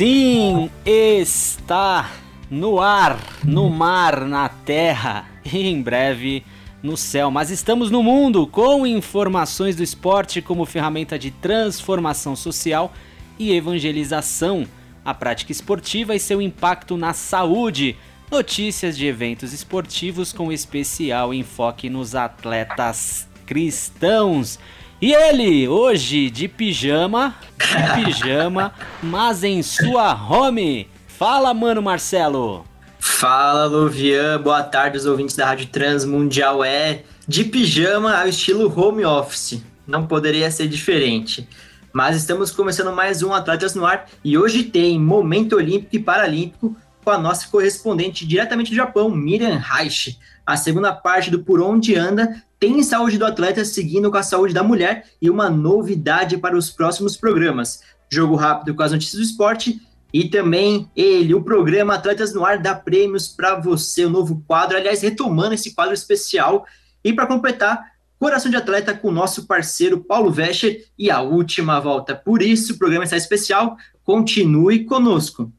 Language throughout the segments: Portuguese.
Sim, está no ar, no mar, na terra e em breve no céu. Mas estamos no mundo com informações do esporte como ferramenta de transformação social e evangelização, a prática esportiva e seu impacto na saúde. Notícias de eventos esportivos com especial enfoque nos atletas cristãos. E ele, hoje de pijama, de pijama, mas em sua home. Fala, mano Marcelo. Fala, Luvian. Boa tarde, os ouvintes da Rádio Transmundial. É de pijama ao estilo home office. Não poderia ser diferente. Mas estamos começando mais um Atletas no Ar e hoje tem Momento Olímpico e Paralímpico com a nossa correspondente diretamente do Japão, Miriam Reich. A segunda parte do Por Onde Anda tem saúde do atleta seguindo com a saúde da mulher e uma novidade para os próximos programas. Jogo rápido com as notícias do esporte e também ele, o programa Atletas no Ar, dá prêmios para você, o novo quadro. Aliás, retomando esse quadro especial. E para completar, Coração de Atleta com o nosso parceiro Paulo Vescher e a última volta. Por isso, o programa está especial. Continue conosco,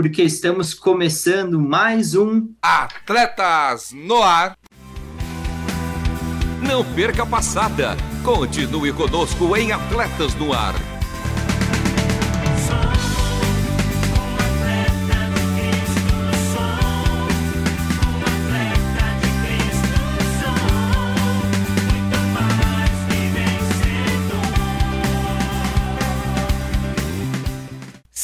porque estamos começando mais um Atletas no Ar. Não perca a passada. Continue conosco em Atletas no Ar.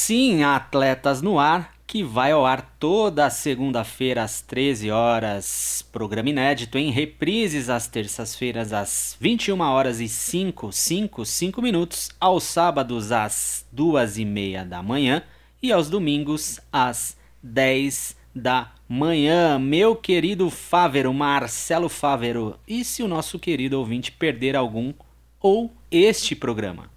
Sim, Atletas no Ar, que vai ao ar toda segunda-feira às 13 horas. Programa inédito em reprises às terças-feiras às 21 horas e 5, 5, 5 minutos, aos sábados às 2 e meia da manhã e aos domingos às 10 da manhã. Meu querido Fávero, Marcelo Fávero, e se o nosso querido ouvinte perder algum ou este programa?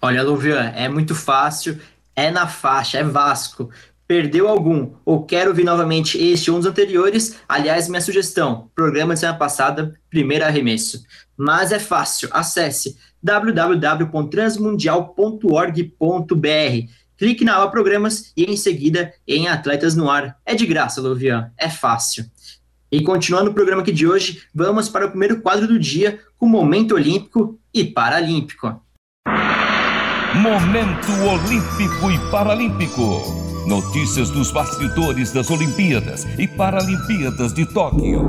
Olha, Luvian, é muito fácil, é na faixa, é Vasco. Perdeu algum ou quer ouvir novamente este ou um dos anteriores? Aliás, minha sugestão: programa de semana passada, primeiro arremesso. Mas é fácil, acesse www.transmundial.org.br. Clique na aba Programas e em seguida em Atletas no Ar. É de graça, Luvian, é fácil. E continuando o programa aqui de hoje, vamos para o primeiro quadro do dia com Momento Olímpico e Paralímpico. Momento Olímpico e Paralímpico. Notícias dos bastidores das Olimpíadas e Paralimpíadas de Tóquio.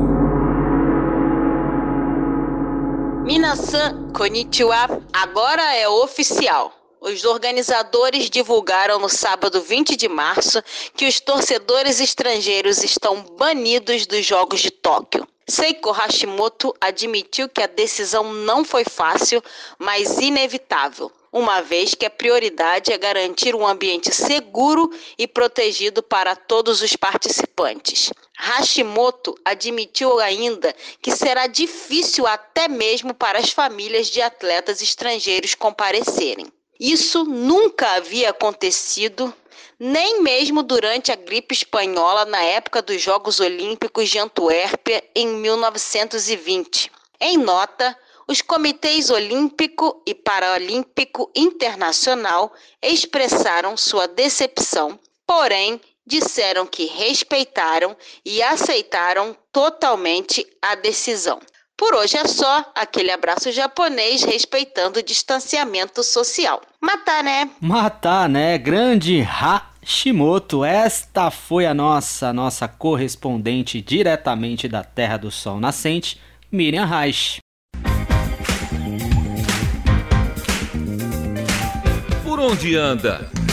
Minasan Konnichiwa agora é oficial. Os organizadores divulgaram no sábado 20 de março que os torcedores estrangeiros estão banidos dos Jogos de Tóquio. Seiko Hashimoto admitiu que a decisão não foi fácil, mas inevitável, uma vez que a prioridade é garantir um ambiente seguro e protegido para todos os participantes. Hashimoto admitiu ainda que será difícil até mesmo para as famílias de atletas estrangeiros comparecerem. Isso nunca havia acontecido nem mesmo durante a gripe espanhola na época dos Jogos Olímpicos de Antuérpia em 1920. Em nota, os comitês olímpico e paralímpico internacional expressaram sua decepção, porém disseram que respeitaram e aceitaram totalmente a decisão. Por hoje é só aquele abraço japonês respeitando o distanciamento social. Matar, né? Matar, né? Grande Hashimoto. Esta foi a nossa nossa correspondente diretamente da Terra do Sol Nascente, Miriam Reich. Onde anda?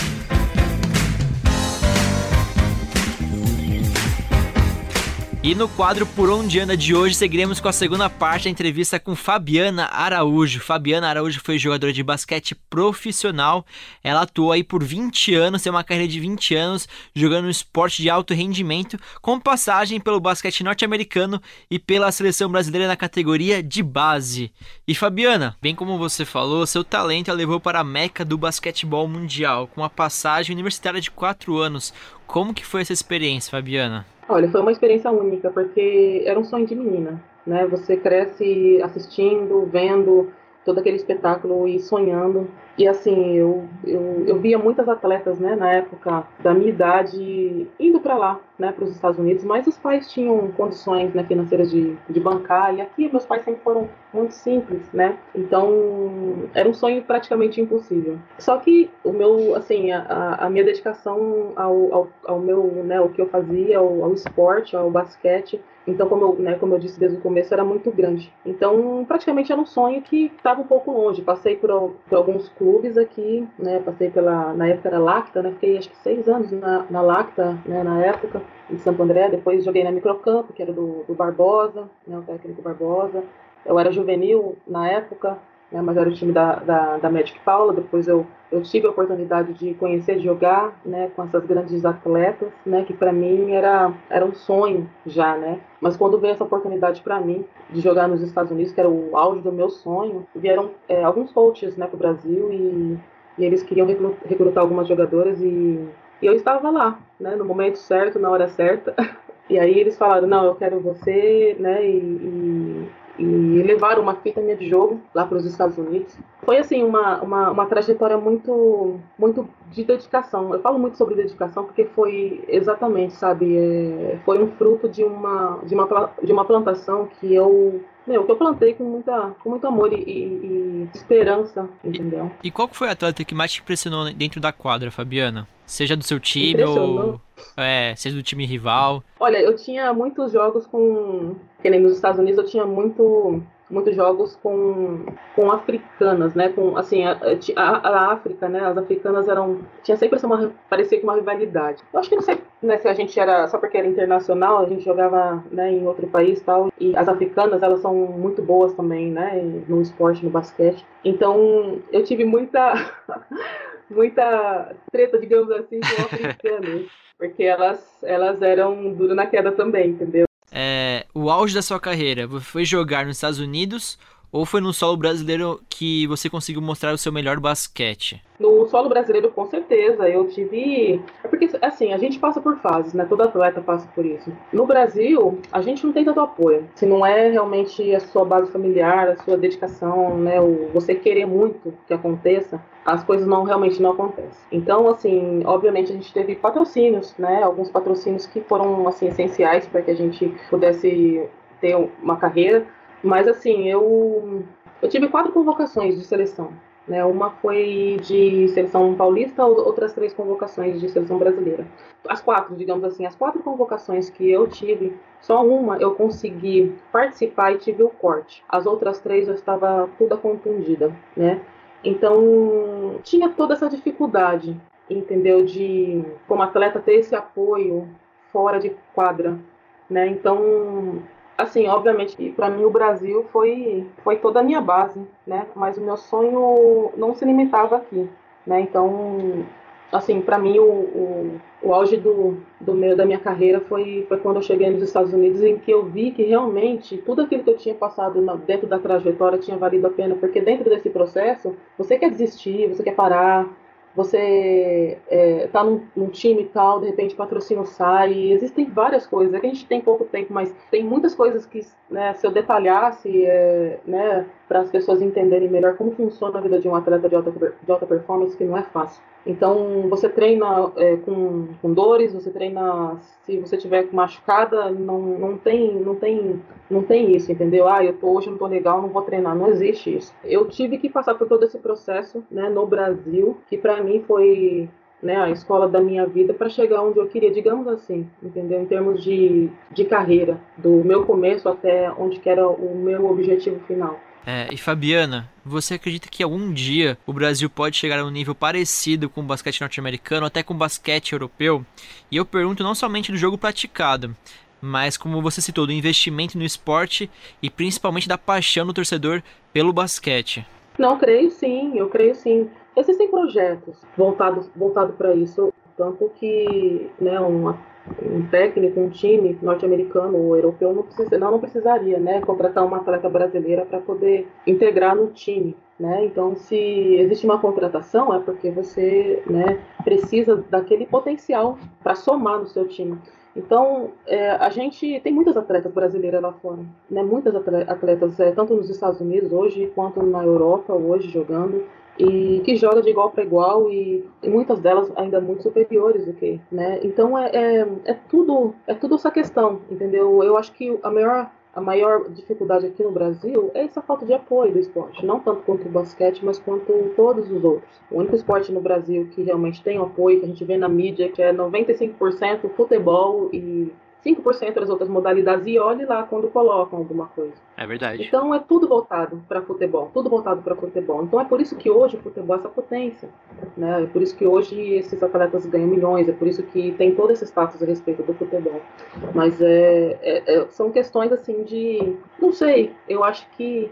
E no quadro Por Onde Anda de hoje, seguiremos com a segunda parte da entrevista com Fabiana Araújo. Fabiana Araújo foi jogadora de basquete profissional. Ela atuou aí por 20 anos, tem uma carreira de 20 anos jogando um esporte de alto rendimento, com passagem pelo basquete norte-americano e pela seleção brasileira na categoria de base. E Fabiana, bem como você falou, seu talento a levou para a meca do basquetebol mundial, com uma passagem universitária de 4 anos. Como que foi essa experiência, Fabiana? Olha, foi uma experiência única, porque era um sonho de menina, né? Você cresce assistindo, vendo todo aquele espetáculo e sonhando. E assim, eu, eu, eu via muitas atletas, né, na época da minha idade, indo para lá, né, para os Estados Unidos, mas os pais tinham condições né, financeiras de, de bancar, e aqui meus pais sempre foram muito simples, né, então era um sonho praticamente impossível. Só que o meu, assim, a, a minha dedicação ao, ao, ao meu, né, o que eu fazia, ao, ao esporte, ao basquete, então, como eu, né, como eu disse desde o começo, era muito grande. Então, praticamente era um sonho que estava um pouco longe. Passei por, por, alguns clubes aqui, né, passei pela, na época era Lacta, né, fiquei acho que seis anos na, na Lacta, né, na época, em Santo André. Depois joguei na Microcampo, que era do, do Barbosa, né, o técnico Barbosa. Eu era juvenil na época, né, mas era o time da, da, da Magic Paula. Depois eu, eu tive a oportunidade de conhecer, jogar né, com essas grandes atletas, né, que para mim era, era um sonho já, né. Mas quando veio essa oportunidade para mim de jogar nos Estados Unidos, que era o auge do meu sonho, vieram é, alguns coaches né, para o Brasil e, e, eles queriam recrutar algumas jogadoras e, e eu estava lá, né, no momento certo, na hora certa. E aí eles falaram, não, eu quero você, né, e, e e levaram uma fita minha de jogo lá para os Estados Unidos. Foi assim uma, uma, uma, trajetória muito muito de dedicação. Eu falo muito sobre dedicação porque foi exatamente, sabe, é, foi um fruto de uma de uma de uma plantação que eu meu, que eu plantei com, muita, com muito amor e, e, e esperança, entendeu? E, e qual foi a atleta que mais te impressionou dentro da quadra, Fabiana? Seja do seu time ou é, seja do time rival? Olha, eu tinha muitos jogos com. Que nem nos Estados Unidos eu tinha muito muitos jogos com, com africanas, né? Com assim, a, a, a, África, né? As africanas eram tinha sempre essa uma parecia com uma rivalidade. Eu acho que não sei né, se a gente era só porque era internacional, a gente jogava né, em outro país tal. E as africanas elas são muito boas também, né? No esporte, no basquete. Então eu tive muita muita treta, digamos assim, com africanas, porque elas elas eram duro na queda também, entendeu? é, o auge da sua carreira foi jogar nos Estados Unidos ou foi no solo brasileiro que você conseguiu mostrar o seu melhor basquete? No solo brasileiro, com certeza. Eu tive. É porque, assim, a gente passa por fases, né? Todo atleta passa por isso. No Brasil, a gente não tem tanto apoio. Se não é realmente a sua base familiar, a sua dedicação, né? O você querer muito que aconteça, as coisas não realmente não acontecem. Então, assim, obviamente a gente teve patrocínios, né? Alguns patrocínios que foram, assim, essenciais para que a gente pudesse ter uma carreira mas assim, eu, eu tive quatro convocações de seleção. Né? Uma foi de seleção paulista, outras três convocações de seleção brasileira. As quatro, digamos assim, as quatro convocações que eu tive, só uma eu consegui participar e tive o corte. As outras três eu estava toda contundida, né? Então tinha toda essa dificuldade, entendeu? De como atleta ter esse apoio fora de quadra, né? Então assim, obviamente para mim o Brasil foi, foi toda a minha base, né? Mas o meu sonho não se limitava aqui, né? Então, assim, para mim o, o, o, auge do, do meu, da minha carreira foi, foi quando eu cheguei nos Estados Unidos, em que eu vi que realmente tudo aquilo que eu tinha passado na, dentro da trajetória tinha valido a pena, porque dentro desse processo você quer desistir, você quer parar, você é, tá num, num, time tal, de repente patrocínio sai, existem várias coisas, é que a gente tem pouco tempo, mas tem muitas coisas que, né, se eu detalhasse, é, né, para as pessoas entenderem melhor como funciona a vida de um atleta de alta, de alta performance, que não é fácil. Então, você treina é, com, com dores, você treina se você tiver machucada, não, não tem não tem não tem isso, entendeu? Ah, eu tô hoje não tô legal, não vou treinar, não existe isso. Eu tive que passar por todo esse processo, né, no Brasil, que para mim foi né, a escola da minha vida para chegar onde eu queria, digamos assim, entendeu? Em termos de, de carreira, do meu começo até onde que era o meu objetivo final. É, e Fabiana, você acredita que algum dia o Brasil pode chegar a um nível parecido com o basquete norte-americano, até com o basquete europeu? E eu pergunto não somente do jogo praticado, mas como você citou, do investimento no esporte e principalmente da paixão do torcedor pelo basquete. Não, creio sim, eu creio sim. Existem projetos voltados voltado para isso, tanto que né, uma, um técnico, um time norte-americano ou europeu não, precisa, não, não precisaria né, contratar uma atleta brasileira para poder integrar no time. Né? Então, se existe uma contratação, é porque você né, precisa daquele potencial para somar no seu time. Então, é, a gente tem muitas atletas brasileiras lá fora, né? muitas atletas, é, tanto nos Estados Unidos hoje, quanto na Europa hoje jogando, e que joga de igual para igual e, e, muitas delas ainda muito superiores do que, né? Então, é, é, é, tudo, é tudo essa questão, entendeu? Eu acho que a maior a maior dificuldade aqui no Brasil é essa falta de apoio do esporte, não tanto quanto o basquete, mas quanto todos os outros. O único esporte no Brasil que realmente tem apoio, que a gente vê na mídia, que é 95% futebol e 5% das outras modalidades e olhe lá quando colocam alguma coisa. É verdade. Então é tudo voltado para futebol, tudo voltado para futebol. Então é por isso que hoje o futebol é essa potência, né? É por isso que hoje esses atletas ganham milhões, é por isso que tem todo esse status a respeito do futebol. Mas é, é, é são questões assim de, não sei, eu acho que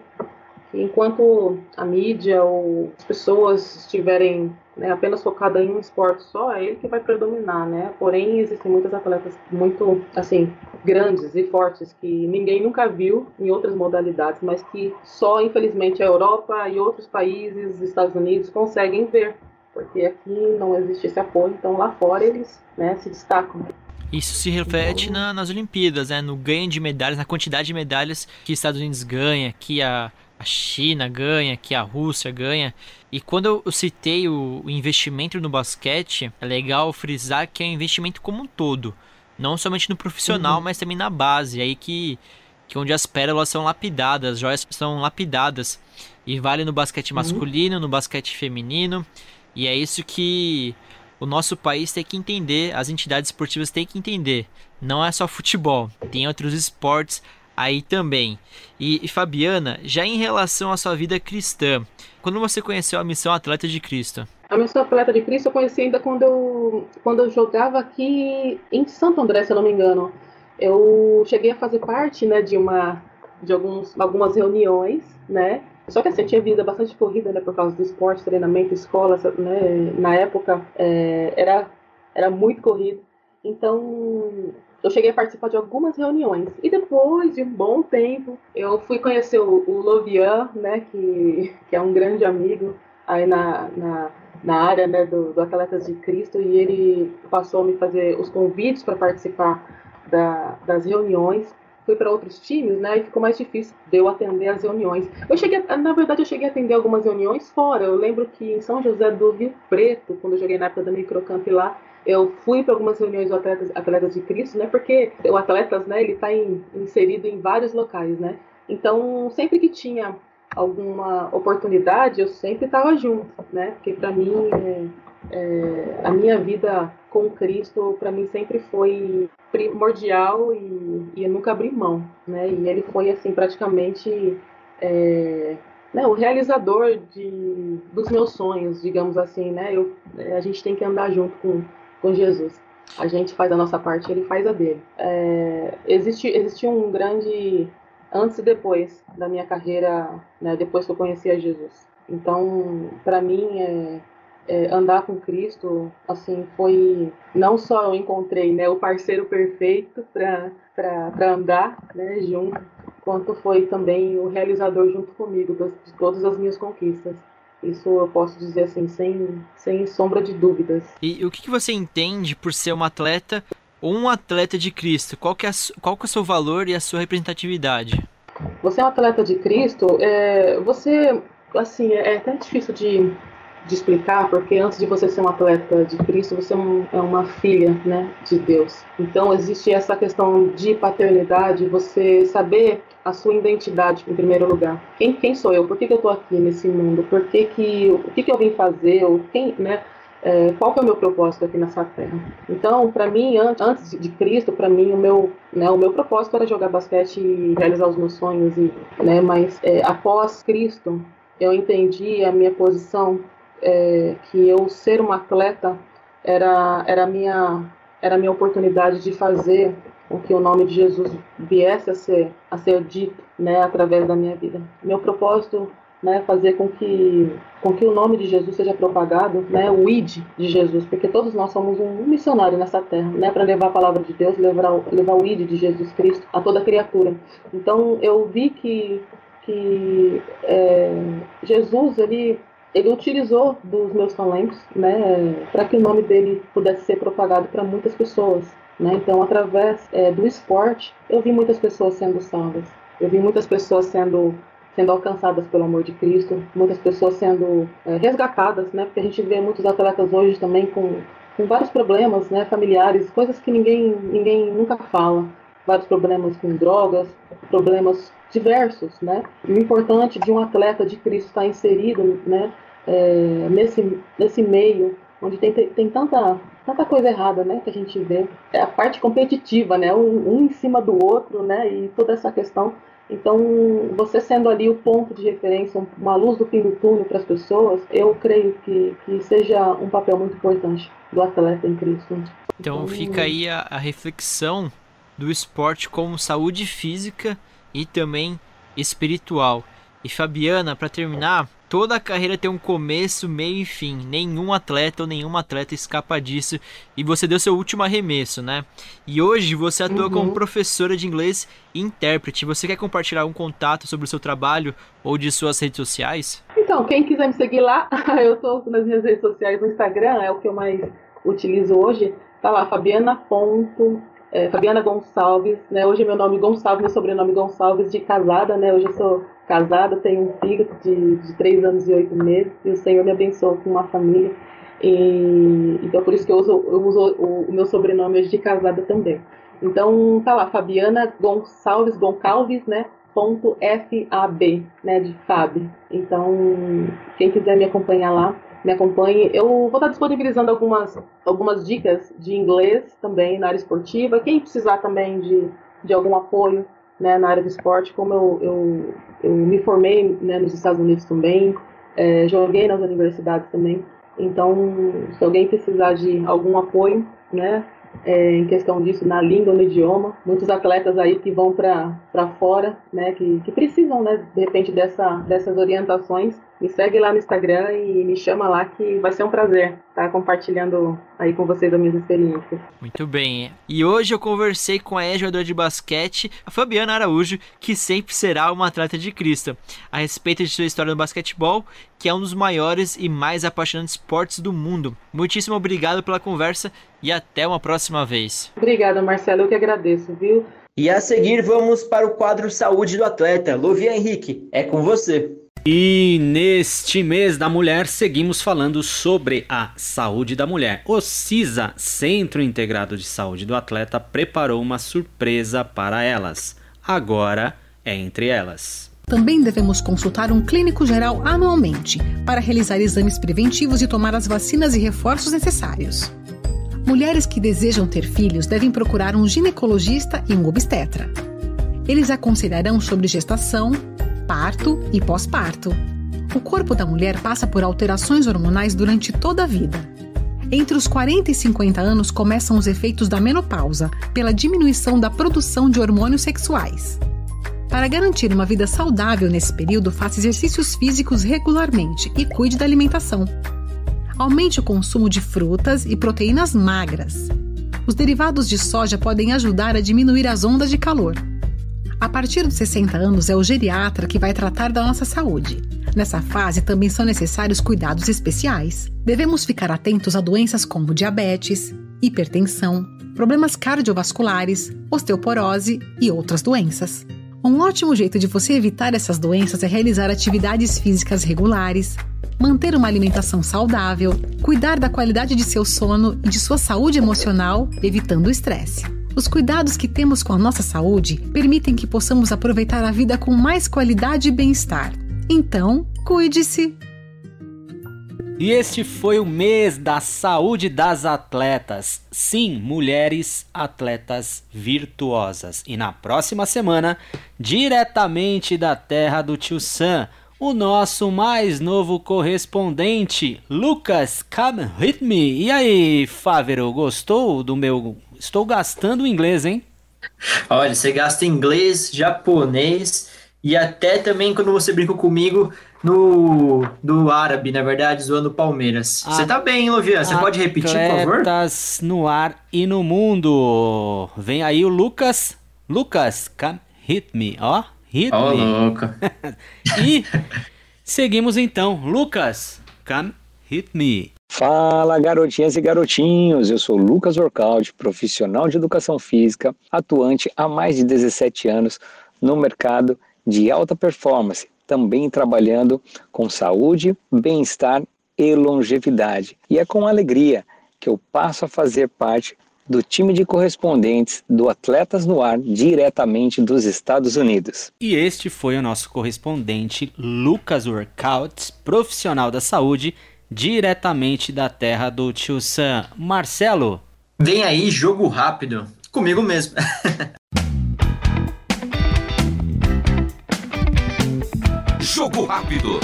enquanto a mídia ou as pessoas estiverem né, apenas focada em um esporte só, é ele que vai predominar, né? Porém, existem muitas atletas muito, assim, grandes e fortes que ninguém nunca viu em outras modalidades, mas que só, infelizmente, a Europa e outros países, Estados Unidos, conseguem ver, porque aqui não existe esse apoio, então lá fora eles né, se destacam. Isso se reflete na, nas Olimpíadas, né? no ganho de medalhas, na quantidade de medalhas que os Estados Unidos ganha, que a, a China ganha, que a Rússia ganha. E quando eu citei o, investimento no basquete, é legal frisar que é um investimento como um todo. Não somente no profissional, uhum. mas também na base. Aí que, que onde as pérolas são lapidadas, as joias são lapidadas. E vale no basquete uhum. masculino, no basquete feminino. E é isso que o nosso país tem que entender, as entidades esportivas têm que entender. Não é só futebol, tem outros esportes aí também. E, e, Fabiana, já em relação à sua vida cristã, quando você conheceu a missão Atleta de Cristo? A missão Atleta de Cristo eu conheci ainda quando eu, quando eu jogava aqui em Santo André, se eu não me engano. Eu cheguei a fazer parte né, de, uma, de alguns, algumas reuniões, né? Só que assim, eu tinha vida bastante corrida, né, por causa do esporte, treinamento, escola, né? Na época é, era, era muito corrido. Então, eu cheguei a participar de algumas reuniões. E depois de um bom tempo, eu fui conhecer o, o Lovian, né, que, que é um grande amigo aí na, na, na área né, do, do Atletas de Cristo, e ele passou a me fazer os convites para participar da, das reuniões. Fui para outros times, né, e ficou mais difícil de eu atender as reuniões. Eu cheguei, na verdade, eu cheguei a atender algumas reuniões fora. Eu lembro que em São José do Rio Preto, quando eu joguei na época da Microcamp lá, eu fui para algumas reuniões do atletas, atletas de Cristo, né? Porque o atletas, né? Ele está inserido em vários locais, né? Então, sempre que tinha alguma oportunidade, eu sempre estava junto, né? Porque para mim, é, é, a minha vida com Cristo, para mim sempre foi primordial e, e, eu nunca abri mão, né? E ele foi assim praticamente é, né, o realizador de, dos meus sonhos, digamos assim, né? Eu, a gente tem que andar junto com com Jesus. A gente faz a nossa parte, ele faz a dele. É, existe, existe um grande antes e depois da minha carreira, né, depois que eu conheci a Jesus. Então, para mim, é, é, andar com Cristo, assim, foi não só eu encontrei, né, o parceiro perfeito para andar, né, junto, quanto foi também o realizador junto comigo de todas as minhas conquistas. Isso eu posso dizer assim, sem, sem sombra de dúvidas. E o que, que você entende por ser uma atleta ou um atleta de Cristo? Qual que é, qual que é o seu valor e a sua representatividade? Você é um atleta de Cristo, é, você, assim, é, é até difícil de, de explicar, porque antes de você ser um atleta de Cristo, você é, é uma filha, né, de Deus. Então existe essa questão de paternidade, você saber a sua identidade em primeiro lugar. Quem, quem sou eu? Por que, que eu estou aqui nesse mundo? Por que, que o que, que eu vim fazer? Ou quem, né? É, qual que é o meu propósito aqui nessa terra? Então, para mim, antes de Cristo, para mim o meu, né, o meu propósito era jogar basquete e realizar os meus sonhos, e, né, mas é, após Cristo, eu entendi a minha posição, é, que eu ser uma atleta era era minha era minha oportunidade de fazer com que o nome de Jesus viesse a ser, a ser dito né, através da minha vida. Meu propósito né, fazer com que, com que o nome de Jesus seja propagado, né, o ID de Jesus, porque todos nós somos um missionário nessa terra, né, para levar a palavra de Deus, levar, levar o ID de Jesus Cristo a toda criatura. Então eu vi que, que é, Jesus ele ele utilizou dos meus talentos, né, para que o nome dele pudesse ser propagado para muitas pessoas. Né? Então, através é, do esporte, eu vi muitas pessoas sendo salvas. Eu vi muitas pessoas sendo sendo alcançadas pelo amor de Cristo, muitas pessoas sendo é, resgatadas, né? Porque a gente vê muitos atletas hoje também com, com vários problemas, né? Familiares, coisas que ninguém ninguém nunca fala, vários problemas com drogas, problemas diversos, né? o importante de um atleta de Cristo estar inserido, né? É, nesse nesse meio onde tem, tem tanta tanta coisa errada, né, que a gente vê. É a parte competitiva, né, um, um em cima do outro, né, e toda essa questão então, você sendo ali o ponto de referência, uma luz do fim do túnel para as pessoas, eu creio que, que seja um papel muito importante do atleta em Cristo. Então fica aí a, a reflexão do esporte como saúde física e também espiritual. E Fabiana, para terminar, Toda a carreira tem um começo, meio e fim. Nenhum atleta ou nenhuma atleta escapa disso. E você deu seu último arremesso, né? E hoje você atua uhum. como professora de inglês e intérprete. Você quer compartilhar um contato sobre o seu trabalho ou de suas redes sociais? Então, quem quiser me seguir lá, eu estou nas minhas redes sociais no Instagram, é o que eu mais utilizo hoje. Tá lá, Fabiana. É, Fabiana Gonçalves, né? Hoje é meu nome Gonçalves, meu sobrenome Gonçalves de casada, né? Hoje eu sou casada, tenho um filho de, de 3 anos e 8 meses, e o Senhor me abençoou com uma família. E, então, por isso que eu uso, eu uso o, o meu sobrenome de casada também. Então, tá lá, Fabiana Gonçalves, Goncalves, né? Ponto FAB, né? De FAB. Então, quem quiser me acompanhar lá, me acompanhe. Eu vou estar disponibilizando algumas, algumas dicas de inglês também na área esportiva. Quem precisar também de, de algum apoio né, na área do esporte, como eu, eu, eu me formei né, nos Estados Unidos também, é, joguei nas universidades também. Então, se alguém precisar de algum apoio, né, é, em questão disso, na língua, no idioma, muitos atletas aí que vão para fora, né, que, que precisam, né, de repente, dessa, dessas orientações, me segue lá no Instagram e me chama lá que vai ser um prazer estar compartilhando aí com vocês as minhas experiências. Muito bem. E hoje eu conversei com a ex-jogadora de basquete, a Fabiana Araújo, que sempre será uma atleta de Cristo, a respeito de sua história no basquetebol, que é um dos maiores e mais apaixonantes esportes do mundo. Muitíssimo obrigado pela conversa e até uma próxima vez. Obrigada, Marcelo, eu que agradeço, viu? E a seguir vamos para o quadro Saúde do Atleta. Luvia Henrique, é com você. E neste mês da mulher, seguimos falando sobre a saúde da mulher. O CISA, Centro Integrado de Saúde do Atleta, preparou uma surpresa para elas. Agora é entre elas. Também devemos consultar um clínico geral anualmente para realizar exames preventivos e tomar as vacinas e reforços necessários. Mulheres que desejam ter filhos devem procurar um ginecologista e um obstetra. Eles aconselharão sobre gestação, parto e pós-parto. O corpo da mulher passa por alterações hormonais durante toda a vida. Entre os 40 e 50 anos começam os efeitos da menopausa, pela diminuição da produção de hormônios sexuais. Para garantir uma vida saudável nesse período, faça exercícios físicos regularmente e cuide da alimentação. Aumente o consumo de frutas e proteínas magras. Os derivados de soja podem ajudar a diminuir as ondas de calor. A partir dos 60 anos é o geriatra que vai tratar da nossa saúde. Nessa fase também são necessários cuidados especiais. Devemos ficar atentos a doenças como diabetes, hipertensão, problemas cardiovasculares, osteoporose e outras doenças. Um ótimo jeito de você evitar essas doenças é realizar atividades físicas regulares, manter uma alimentação saudável, cuidar da qualidade de seu sono e de sua saúde emocional, evitando o estresse. Os cuidados que temos com a nossa saúde permitem que possamos aproveitar a vida com mais qualidade e bem-estar. Então, cuide-se! E este foi o mês da saúde das atletas. Sim, mulheres atletas virtuosas. E na próxima semana, diretamente da terra do tio Sam, o nosso mais novo correspondente, Lucas Come With Me. E aí, Fávero, gostou do meu Estou gastando inglês, hein? Olha, você gasta inglês, japonês e até também quando você brinca comigo no do árabe, na verdade, zoando Palmeiras. Você tá bem, hein, Lovian? Você pode repetir, por favor? No ar e no mundo. Vem aí o Lucas. Lucas, come hit me, ó. Hit Ó, me. louco. E seguimos então. Lucas, come hit me. Fala, garotinhas e garotinhos! Eu sou Lucas Orcaldi, profissional de educação física, atuante há mais de 17 anos no mercado de alta performance, também trabalhando com saúde, bem-estar e longevidade. E é com alegria que eu passo a fazer parte do time de correspondentes do Atletas no Ar, diretamente dos Estados Unidos. E este foi o nosso correspondente Lucas Workout, profissional da saúde, diretamente da terra do tio Sam. Marcelo, Vem aí, jogo rápido. Comigo mesmo. Jogo rápido.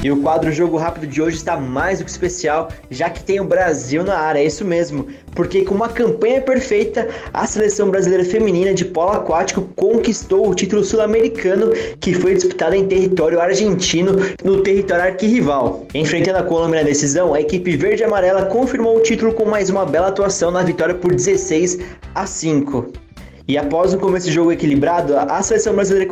E o quadro Jogo Rápido de hoje está mais do que especial, já que tem o Brasil na área, é isso mesmo. Porque com uma campanha perfeita, a seleção brasileira feminina de polo aquático conquistou o título sul-americano que foi disputado em território argentino, no território arquirrival. Enfrentando a Colômbia na decisão, a equipe verde e amarela confirmou o título com mais uma bela atuação na vitória por 16 a 5. E após um começo de jogo equilibrado, a seleção brasileira,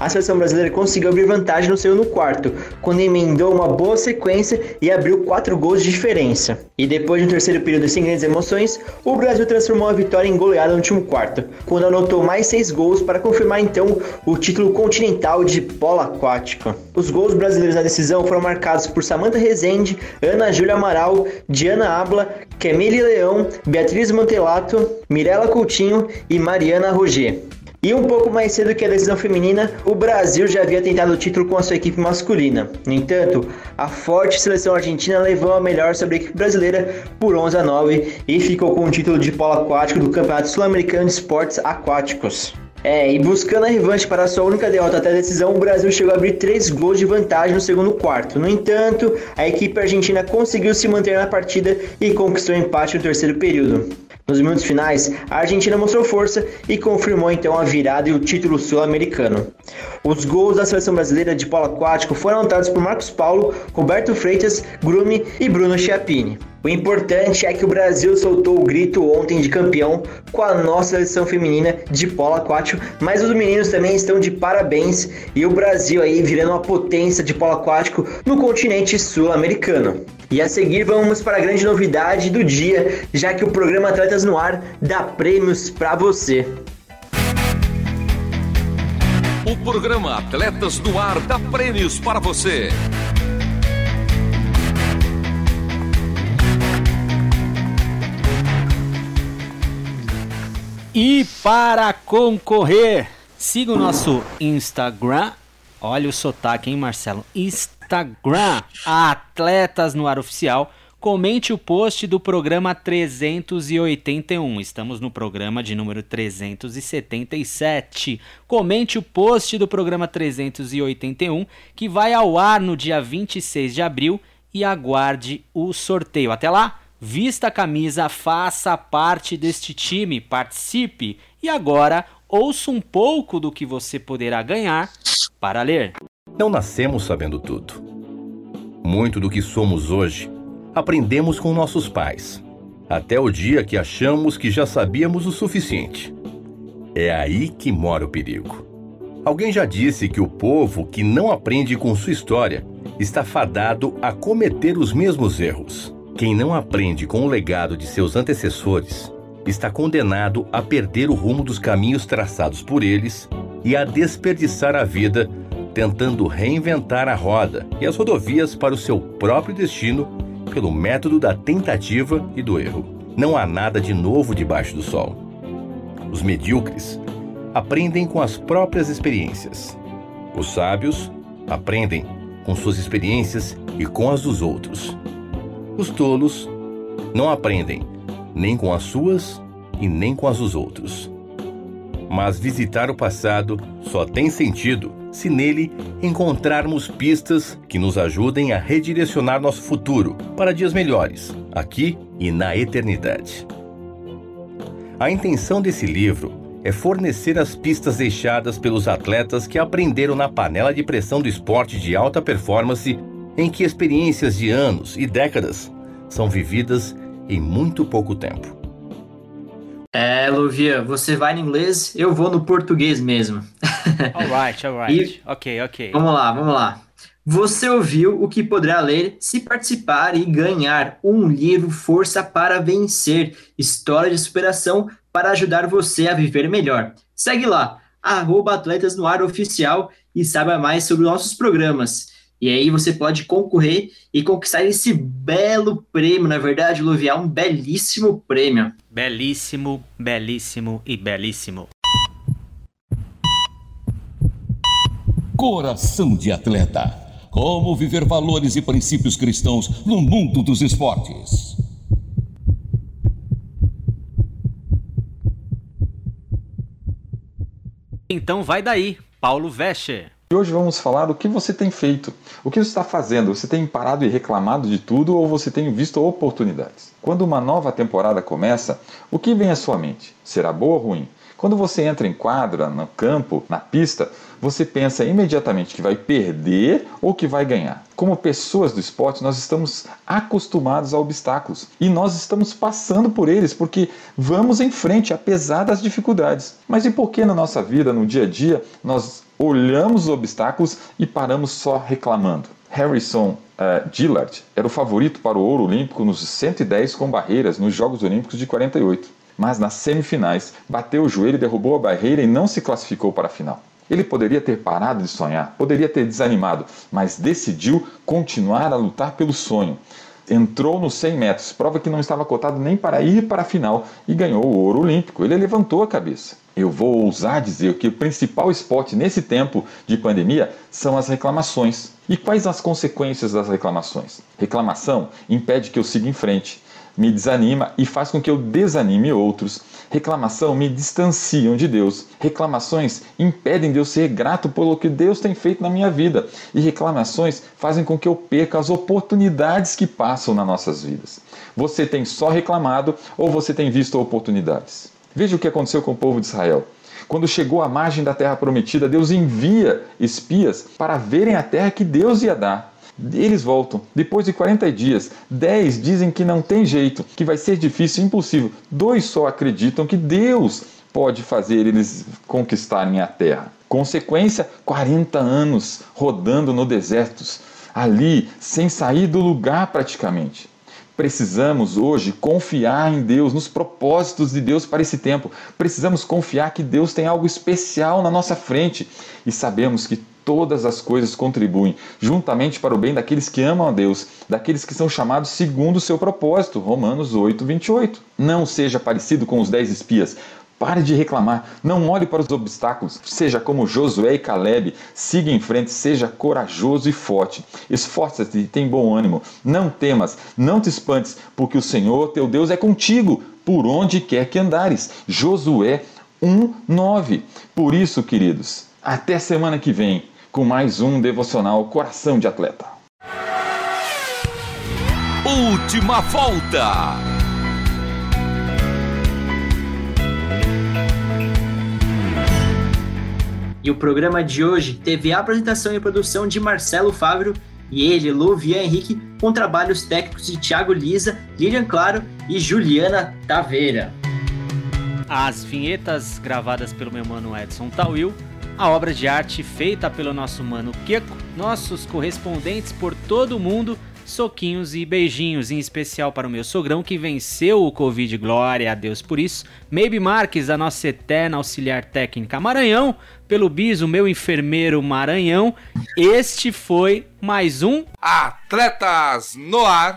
a seleção brasileira conseguiu abrir vantagem no segundo quarto, quando emendou uma boa sequência e abriu quatro gols de diferença. E depois de um terceiro período sem grandes emoções, o Brasil transformou a vitória em goleada no último quarto, quando anotou mais seis gols para confirmar então o título continental de polo aquático. Os gols brasileiros na decisão foram marcados por Samantha Rezende, Ana Júlia Amaral, Diana Abla, Camille Leão, Beatriz Mantelato, Mirela Coutinho e Mariana Roger. E um pouco mais cedo que a decisão feminina, o Brasil já havia tentado o título com a sua equipe masculina. No entanto, a forte seleção argentina levou a melhor sobre a equipe brasileira por 11 a 9 e ficou com o título de polo aquático do Campeonato Sul-Americano de Esportes Aquáticos. É, e buscando a revanche para sua única derrota até a decisão, o Brasil chegou a abrir três gols de vantagem no segundo quarto. No entanto, a equipe argentina conseguiu se manter na partida e conquistou o empate no terceiro período. Nos minutos finais, a Argentina mostrou força e confirmou então a virada e o título sul-americano. Os gols da seleção brasileira de polo aquático foram anotados por Marcos Paulo, Roberto Freitas, Grume e Bruno Chiappini. O importante é que o Brasil soltou o grito ontem de campeão com a nossa seleção feminina de polo aquático, mas os meninos também estão de parabéns e o Brasil aí virando uma potência de polo aquático no continente sul-americano. E a seguir vamos para a grande novidade do dia, já que o programa Atletas no Ar dá prêmios para você. O programa Atletas no Ar dá prêmios para você. E para concorrer, siga o nosso Instagram. Olha o sotaque, hein, Marcelo? Instagram, Atletas no Ar Oficial. Comente o post do programa 381. Estamos no programa de número 377. Comente o post do programa 381, que vai ao ar no dia 26 de abril, e aguarde o sorteio. Até lá! Vista a camisa, faça parte deste time, participe e agora ouça um pouco do que você poderá ganhar para ler. Não nascemos sabendo tudo. Muito do que somos hoje aprendemos com nossos pais, até o dia que achamos que já sabíamos o suficiente. É aí que mora o perigo. Alguém já disse que o povo que não aprende com sua história está fadado a cometer os mesmos erros. Quem não aprende com o legado de seus antecessores está condenado a perder o rumo dos caminhos traçados por eles e a desperdiçar a vida tentando reinventar a roda e as rodovias para o seu próprio destino pelo método da tentativa e do erro. Não há nada de novo debaixo do sol. Os medíocres aprendem com as próprias experiências. Os sábios aprendem com suas experiências e com as dos outros. Os tolos não aprendem nem com as suas e nem com as dos outros. Mas visitar o passado só tem sentido se nele encontrarmos pistas que nos ajudem a redirecionar nosso futuro para dias melhores, aqui e na eternidade. A intenção desse livro é fornecer as pistas deixadas pelos atletas que aprenderam na panela de pressão do esporte de alta performance, em que experiências de anos e décadas são vividas em muito pouco tempo. É, Luvia, você vai no inglês, eu vou no português mesmo. Alright, alright. ok, ok. Vamos lá, vamos lá. Você ouviu o que poderá ler se participar e ganhar um livro Força para Vencer, História de Superação para ajudar você a viver melhor. Segue lá, arroba Atletas no Ar Oficial e saiba mais sobre nossos programas. E aí você pode concorrer e conquistar esse belo prêmio, na é verdade, Luviar, um belíssimo prêmio. Belíssimo, belíssimo e belíssimo. Coração de atleta. Como viver valores e princípios cristãos no mundo dos esportes. Então vai daí, Paulo Vescher. E hoje vamos falar o que você tem feito, o que você está fazendo. Você tem parado e reclamado de tudo ou você tem visto oportunidades? Quando uma nova temporada começa, o que vem à sua mente? Será boa ou ruim? Quando você entra em quadra, no campo, na pista, você pensa imediatamente que vai perder ou que vai ganhar. Como pessoas do esporte, nós estamos acostumados a obstáculos e nós estamos passando por eles porque vamos em frente apesar das dificuldades. Mas e por que na nossa vida, no dia a dia, nós olhamos os obstáculos e paramos só reclamando. Harrison uh, Gillard era o favorito para o ouro olímpico nos 110 com barreiras nos Jogos Olímpicos de 48, mas nas semifinais bateu o joelho, derrubou a barreira e não se classificou para a final. Ele poderia ter parado de sonhar, poderia ter desanimado, mas decidiu continuar a lutar pelo sonho. Entrou nos 100 metros, prova que não estava cotado nem para ir para a final e ganhou o ouro olímpico. Ele levantou a cabeça. Eu vou ousar dizer que o principal esporte nesse tempo de pandemia são as reclamações. E quais as consequências das reclamações? Reclamação impede que eu siga em frente, me desanima e faz com que eu desanime outros. Reclamação me distanciam de Deus. Reclamações impedem de eu ser grato pelo que Deus tem feito na minha vida. E reclamações fazem com que eu perca as oportunidades que passam nas nossas vidas. Você tem só reclamado ou você tem visto oportunidades? Veja o que aconteceu com o povo de Israel. Quando chegou à margem da terra prometida, Deus envia espias para verem a terra que Deus ia dar. Eles voltam. Depois de 40 dias, 10 dizem que não tem jeito, que vai ser difícil, impossível. Dois só acreditam que Deus pode fazer eles conquistarem a terra. Consequência: 40 anos rodando no deserto, ali, sem sair do lugar praticamente. Precisamos hoje confiar em Deus, nos propósitos de Deus para esse tempo. Precisamos confiar que Deus tem algo especial na nossa frente e sabemos que todas as coisas contribuem juntamente para o bem daqueles que amam a Deus, daqueles que são chamados segundo o seu propósito. Romanos 8, 28. Não seja parecido com os dez espias. Pare de reclamar, não olhe para os obstáculos, seja como Josué e Caleb, siga em frente, seja corajoso e forte. Esforça-te e tem bom ânimo, não temas, não te espantes, porque o Senhor teu Deus é contigo, por onde quer que andares. Josué 1:9. Por isso, queridos, até semana que vem com mais um devocional Coração de Atleta. Última volta. E o programa de hoje teve a apresentação e produção de Marcelo Fávero e ele, Luvian Henrique, com trabalhos técnicos de Thiago Lisa, Lilian Claro e Juliana Taveira. As vinhetas gravadas pelo meu mano Edson Tawil, a obra de arte feita pelo nosso mano Keko, nossos correspondentes por todo o mundo soquinhos e beijinhos, em especial para o meu sogrão que venceu o Covid, glória a Deus por isso. Maybe Marques, a nossa eterna auxiliar técnica Maranhão, pelo bis, o meu enfermeiro Maranhão. Este foi mais um Atletas no Ar.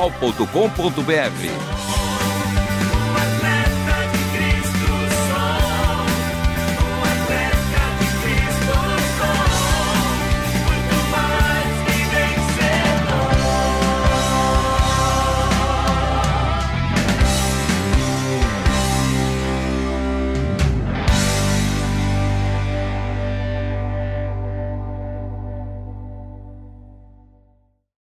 transmundial.com.br.